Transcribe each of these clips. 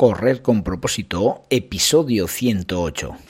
Correr con propósito, episodio 108.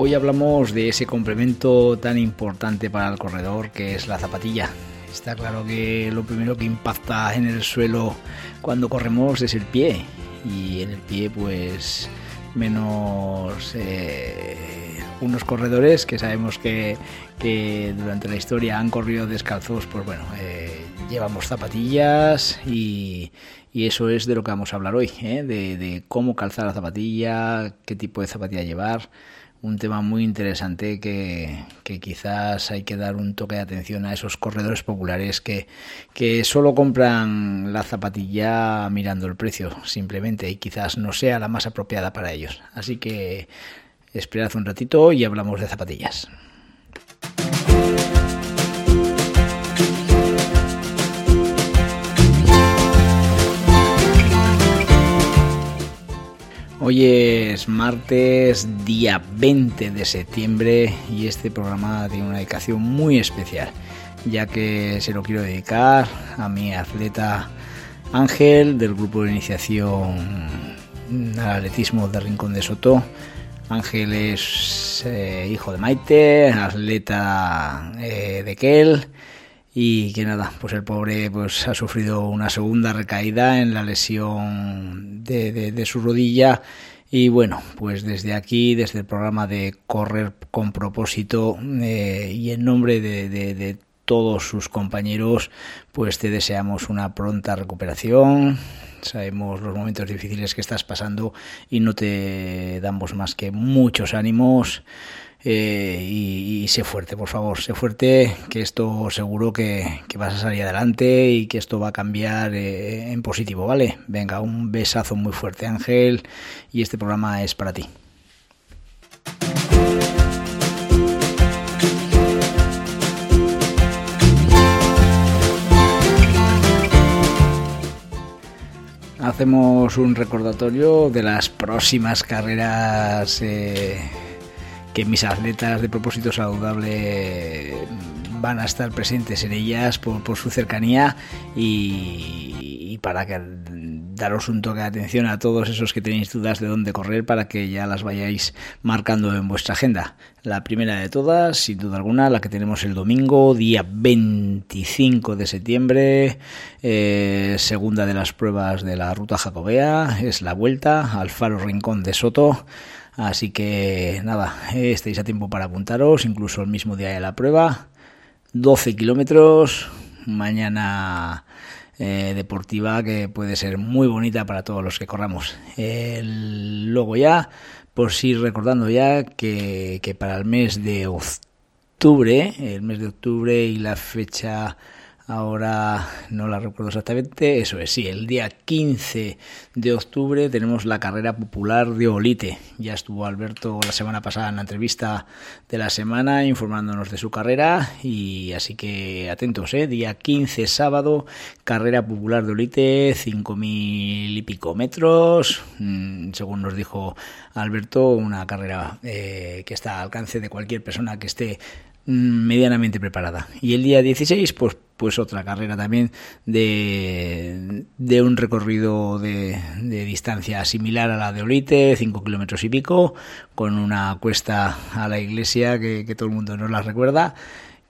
Hoy hablamos de ese complemento tan importante para el corredor que es la zapatilla. Está claro que lo primero que impacta en el suelo cuando corremos es el pie y en el pie pues menos eh, unos corredores que sabemos que, durante la historia han corrido descalzos, pues bueno, eh, llevamos zapatillas y, eso es de lo que vamos a hablar hoy, ¿eh? de, de cómo calzar la zapatilla, qué tipo de zapatilla llevar un tema muy interesante que, quizás hay que dar un toque de atención a esos corredores populares que, que solo compran la zapatilla mirando el precio simplemente y quizás no sea la más apropiada para ellos. Así que esperad un ratito y hablamos de zapatillas. Hoy es martes, día 20 de septiembre y este programa tiene una dedicación muy especial, ya que se lo quiero dedicar a mi atleta Ángel del grupo de iniciación al atletismo de Rincón de Soto. Ángel es eh, hijo de Maite, atleta eh, de Kel y que nada, pues el pobre pues ha sufrido una segunda recaída en la lesión de, su rodilla y bueno, pues desde aquí, desde el programa de Correr con propósito eh, y en nombre de, de, todos sus compañeros, pues te deseamos una pronta recuperación. Sabemos los momentos difíciles que estás pasando y no te damos más que muchos ánimos. Eh, y, sé fuerte, por favor, sé fuerte, que esto seguro que, vas a salir adelante y que esto va a cambiar eh, en positivo, ¿vale? Venga, un besazo muy fuerte, Ángel, y este programa es para ti. Hacemos un recordatorio de las próximas carreras eh, que mis atletas de propósito saludable van a estar presentes en ellas por, su cercanía y, para que daros un toque de atención a todos esos que tenéis dudas de dónde correr para que ya las vayáis marcando en vuestra agenda. La primera de todas, sin duda alguna, la que tenemos el domingo, día 25 de septiembre, eh, segunda de las pruebas de la ruta jacobea, es la vuelta al faro rincón de Soto. Así que nada, estáis a tiempo para apuntaros, incluso el mismo día de la prueba. 12 kilómetros, mañana eh, deportiva que puede ser muy bonita para todos los que corramos. luego ya, por si recordando ya que para el mes de octubre, el mes de octubre y la fecha ahora no la recuerdo exactamente, eso es, sí, el día 15 de octubre tenemos la carrera popular de Olite. Ya estuvo Alberto la semana pasada en la entrevista de la semana informándonos de su carrera y así que atentos, ¿eh? día 15 sábado, carrera popular de Olite, 5.000 y pico metros, mm, según nos dijo Alberto, una carrera eh, que está al alcance de cualquier persona que esté mm, medianamente preparada. Y el día 16, pues pues otra carrera también de, de un recorrido de, de, distancia similar a la de Olite, 5 kilómetros y pico, con una cuesta a la iglesia que, que todo el mundo nos la recuerda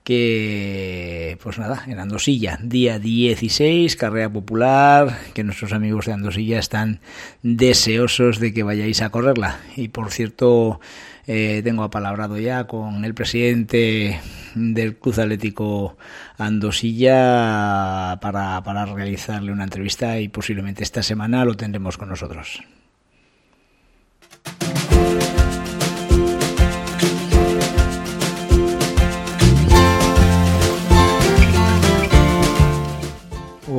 que pues nada, en Andosilla, día 16, carrera popular, que nuestros amigos de Andosilla están deseosos de que vayáis a correrla. Y por cierto, eh, tengo apalabrado ya con el presidente del Cruz Atlético Andosilla para, para realizarle una entrevista y posiblemente esta semana lo tendremos con nosotros.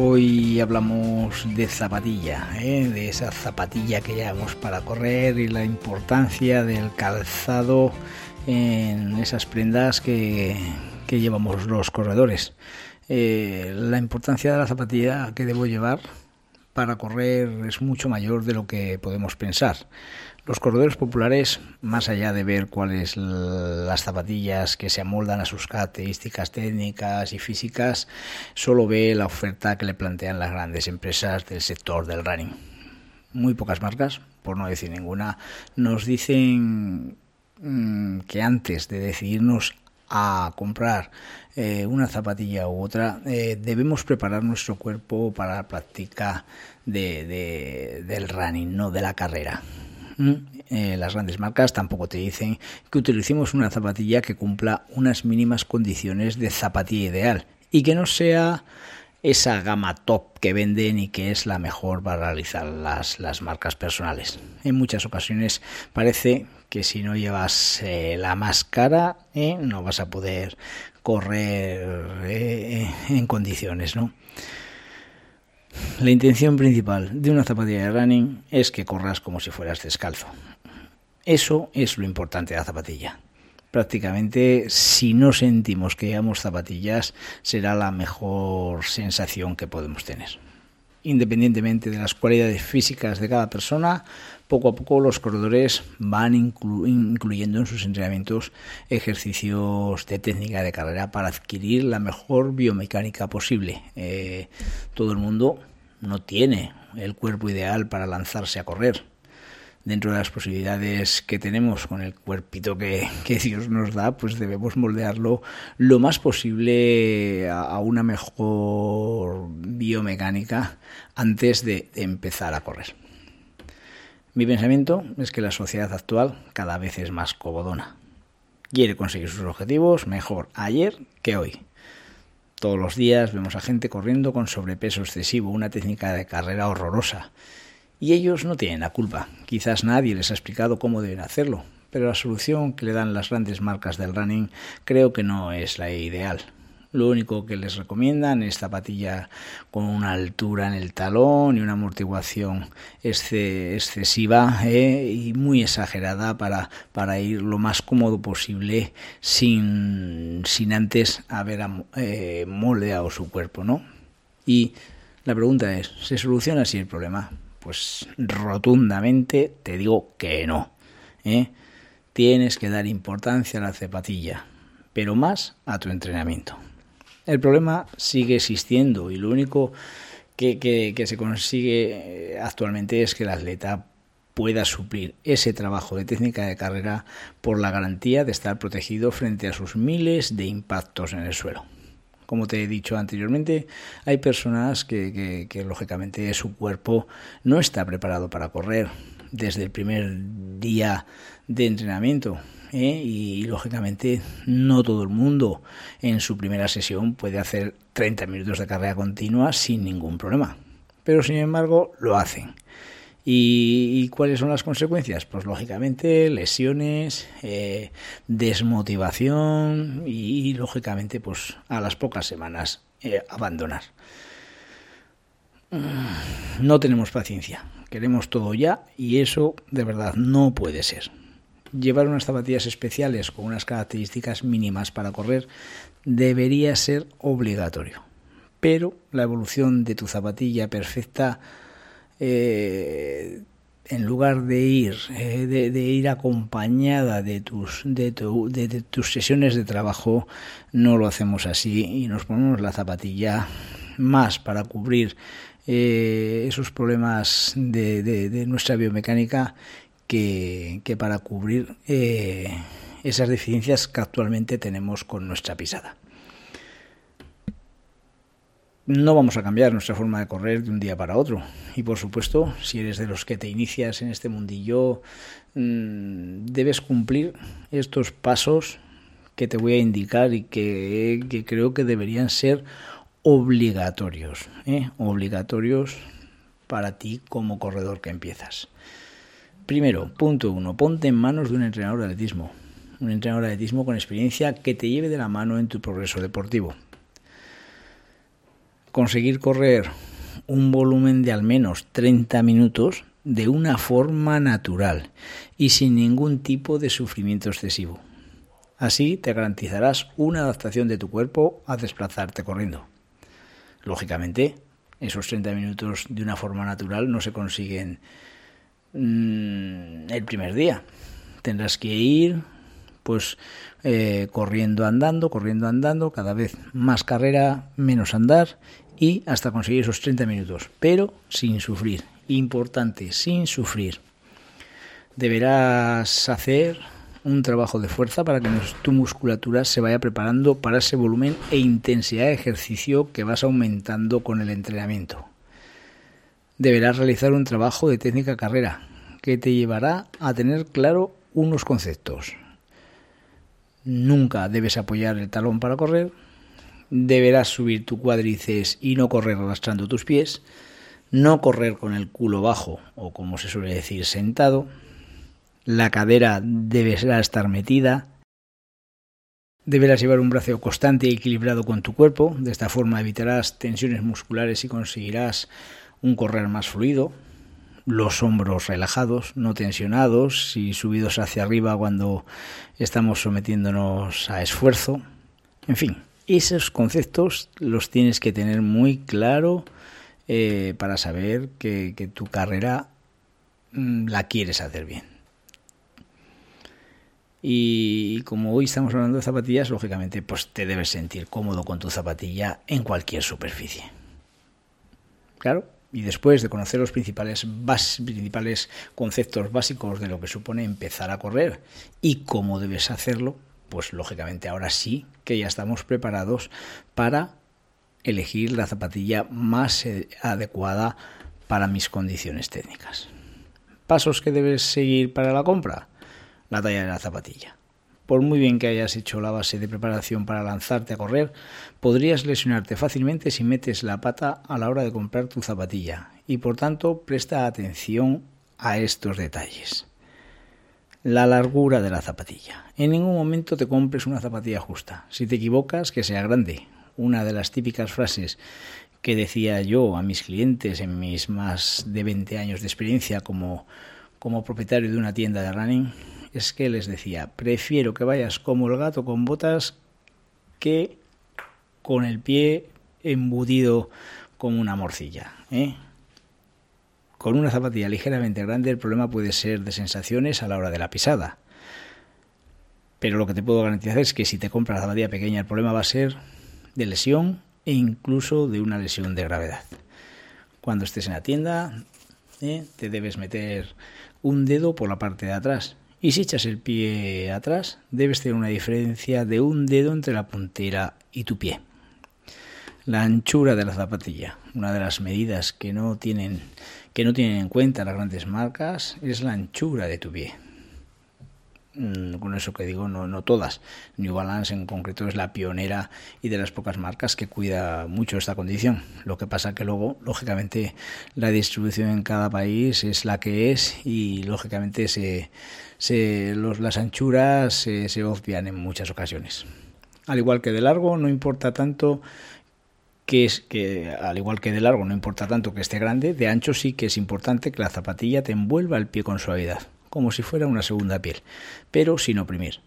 Hoy hablamos de zapatilla, ¿eh? de esa zapatilla que llevamos para correr y la importancia del calzado en esas prendas que, llevamos los corredores. Eh, la importancia de la zapatilla que debo llevar para correr es mucho mayor de lo que podemos pensar. Los corredores populares, más allá de ver cuáles las zapatillas que se amoldan a sus características técnicas y físicas, solo ve la oferta que le plantean las grandes empresas del sector del running. Muy pocas marcas, por no decir ninguna, nos dicen mm, que antes de decidirnos a comprar eh, una zapatilla u otra, eh, debemos preparar nuestro cuerpo para la práctica del running, no de la carrera. Eh, las grandes marcas tampoco te dicen que utilicemos una zapatilla que cumpla unas mínimas condiciones de zapatilla ideal y que no sea esa gama top que venden y que es la mejor para realizar las, las marcas personales. En muchas ocasiones parece que si no llevas eh, la máscara eh, no vas a poder correr en condiciones, ¿no? La intención principal de una zapatilla de running es que corras como si fueras descalzo. Eso es lo importante de la zapatilla. Prácticamente, si no sentimos que llevamos zapatillas, será la mejor sensación que podemos tener. Independientemente de las cualidades físicas de cada persona, poco a poco los corredores van incluyendo en sus entrenamientos ejercicios de técnica de carrera para adquirir la mejor biomecánica posible. Eh, todo el mundo no tiene el cuerpo ideal para lanzarse a correr. Dentro de las posibilidades que tenemos con el cuerpito que, Dios nos da, pues debemos moldearlo lo más posible a, una mejor biomecánica antes de empezar a correr. Mi pensamiento es que la sociedad actual cada vez es más cobodona. Quiere conseguir sus objetivos mejor ayer que hoy. Todos los días vemos a gente corriendo con sobrepeso excesivo, una técnica de carrera horrorosa. Y ellos no tienen la culpa. Quizás nadie les ha explicado cómo deben hacerlo, pero la solución que le dan las grandes marcas del running creo que no es la ideal. Lo único que les recomiendan es zapatilla con una altura en el talón y una amortiguación excesiva eh, y muy exagerada para, ir lo más cómodo posible sin, sin antes haber eh, moldeado su cuerpo, ¿no? Y la pregunta es, ¿se soluciona así el problema? Pues rotundamente te digo que no. ¿eh? Tienes que dar importancia a la zapatilla, pero más a tu entrenamiento. El problema sigue existiendo y lo único que, se consigue eh, actualmente es que el atleta pueda suplir ese trabajo de técnica de carrera por la garantía de estar protegido frente a sus miles de impactos en el suelo. Como te he dicho anteriormente, hay personas que, que lógicamente su cuerpo no está preparado para correr desde el primer día de entrenamiento ¿eh? y, lógicamente no todo el mundo en su primera sesión puede hacer 30 minutos de carrera continua sin ningún problema. Pero sin embargo lo hacen. ¿Y, cuáles son las consecuencias? Pues lógicamente lesiones, eh, desmotivación y, lógicamente pues a las pocas semanas eh, abandonar. Mm, no tenemos paciencia, queremos todo ya y eso de verdad no puede ser. Llevar unas zapatillas especiales con unas características mínimas para correr debería ser obligatorio. Pero la evolución de tu zapatilla perfecta, eh, en lugar de ir, eh, de, ir acompañada de tus, de, tus sesiones de trabajo, no lo hacemos así y nos ponemos la zapatilla más para cubrir eh, esos problemas de, nuestra biomecánica que, para cubrir eh, esas deficiencias que actualmente tenemos con nuestra pisada. No vamos a cambiar nuestra forma de correr de un día para otro. Y por supuesto, si eres de los que te inicias en este mundillo, mm, debes cumplir estos pasos que te voy a indicar y que, creo que deberían ser obligatorios. ¿eh? Obligatorios para ti como corredor que empiezas. Primero, punto uno, ponte en manos de un entrenador de atletismo. Un entrenador de atletismo con experiencia que te lleve de la mano en tu progreso deportivo. Conseguir correr un volumen de al menos 30 minutos de una forma natural y sin ningún tipo de sufrimiento excesivo. Así te garantizarás una adaptación de tu cuerpo a desplazarte corriendo. Lógicamente, esos 30 minutos de una forma natural no se consiguen mm, el primer día. Tendrás que ir pues eh, corriendo andando, corriendo andando, cada vez más carrera, menos andar y hasta conseguir esos 30 minutos, pero sin sufrir. Importante, sin sufrir. Deberás hacer un trabajo de fuerza para que tu musculatura se vaya preparando para ese volumen e intensidad de ejercicio que vas aumentando con el entrenamiento. Deberás realizar un trabajo de técnica carrera que te llevará a tener claro unos conceptos. Nunca debes apoyar el talón para correr, deberás subir tu cuádriceps y no correr arrastrando tus pies, no correr con el culo bajo o como se suele decir sentado, la cadera deberá estar metida, deberás llevar un brazo constante y equilibrado con tu cuerpo, de esta forma evitarás tensiones musculares y conseguirás un correr más fluido, los hombros relajados, no tensionados y subidos hacia arriba cuando estamos sometiéndonos a esfuerzo, en fin, esos conceptos los tienes que tener muy claro eh, para saber que, tu carrera mm, la quieres hacer bien. Y como hoy estamos hablando de zapatillas, lógicamente pues te debes sentir cómodo con tu zapatilla en cualquier superficie. Claro, y después de conocer los principales, principales conceptos básicos de lo que supone empezar a correr y cómo debes hacerlo, pues lógicamente ahora sí que ya estamos preparados para elegir la zapatilla más eh, adecuada para mis condiciones técnicas. Pasos que debes seguir para la compra. La talla de la zapatilla. Por muy bien que hayas hecho la base de preparación para lanzarte a correr, podrías lesionarte fácilmente si metes la pata a la hora de comprar tu zapatilla y por tanto presta atención a estos detalles la largura de la zapatilla. En ningún momento te compres una zapatilla justa. Si te equivocas, que sea grande. Una de las típicas frases que decía yo a mis clientes en mis más de 20 años de experiencia como, como propietario de una tienda de running es que les decía, prefiero que vayas como el gato con botas que con el pie embudido como una morcilla. ¿eh? Con una zapatilla ligeramente grande el problema puede ser de sensaciones a la hora de la pisada. Pero lo que te puedo garantizar es que si te compras la zapatilla pequeña el problema va a ser de lesión e incluso de una lesión de gravedad. Cuando estés en la tienda ¿eh? te debes meter un dedo por la parte de atrás y si echas el pie atrás debes tener una diferencia de un dedo entre la puntera y tu pie. La anchura de la zapatilla, una de las medidas que no tienen que no tienen en cuenta las grandes marcas es la anchura de tu pie. Mm, con eso que digo, no, no todas. New Balance en concreto es la pionera y de las pocas marcas que cuida mucho esta condición. Lo que pasa que luego, lógicamente, la distribución en cada país es la que es y lógicamente se, se, los, las anchuras se, se obvian en muchas ocasiones. Al igual que de largo, no importa tanto que es que al igual que de largo no importa tanto que esté grande, de ancho sí que es importante que la zapatilla te envuelva el pie con suavidad, como si fuera una segunda piel, pero sin oprimir.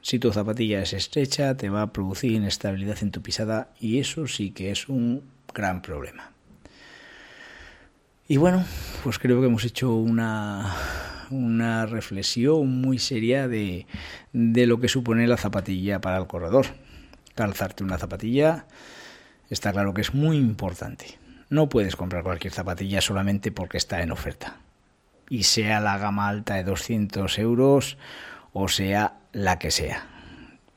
Si tu zapatilla es estrecha, te va a producir inestabilidad en tu pisada y eso sí que es un gran problema. Y bueno, pues creo que hemos hecho una, una reflexión muy seria de, de lo que supone la zapatilla para el corredor. Calzarte una zapatilla está claro que es muy importante. No puedes comprar cualquier zapatilla solamente porque está en oferta. Y sea la gama alta de 200 euros o sea la que sea.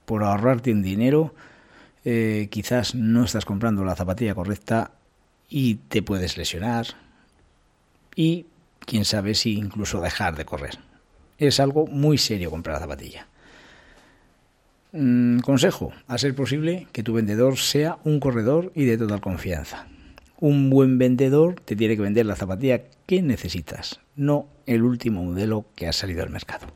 Por ahorrarte un dinero, eh, quizás no estás comprando la zapatilla correcta y te puedes lesionar. Y quién sabe si incluso dejar de correr. Es algo muy serio comprar la zapatilla. Mm, consejo, a ser posible que tu vendedor sea un corredor y de total confianza. Un buen vendedor te tiene que vender la zapatilla que necesitas, no el último modelo que ha salido al mercado.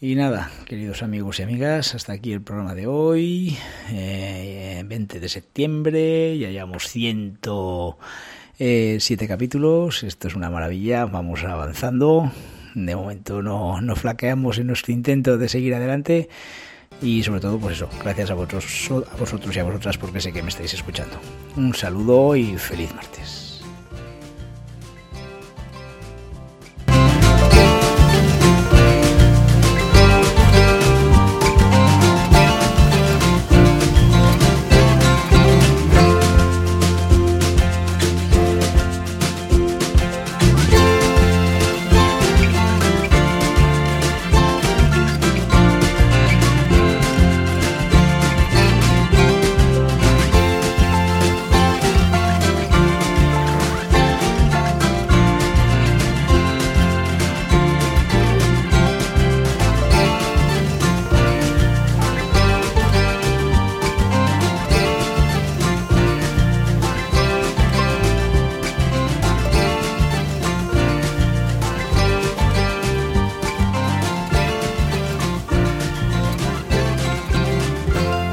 Y nada, queridos amigos y amigas, hasta aquí el programa de hoy, eh, 20 de septiembre, ya llevamos 107 capítulos, esto es una maravilla, vamos avanzando, de momento no, no flaqueamos en nuestro intento de seguir adelante y sobre todo pues eso, gracias a vosotros, a vosotros y a vosotras porque sé que me estáis escuchando. Un saludo y feliz martes.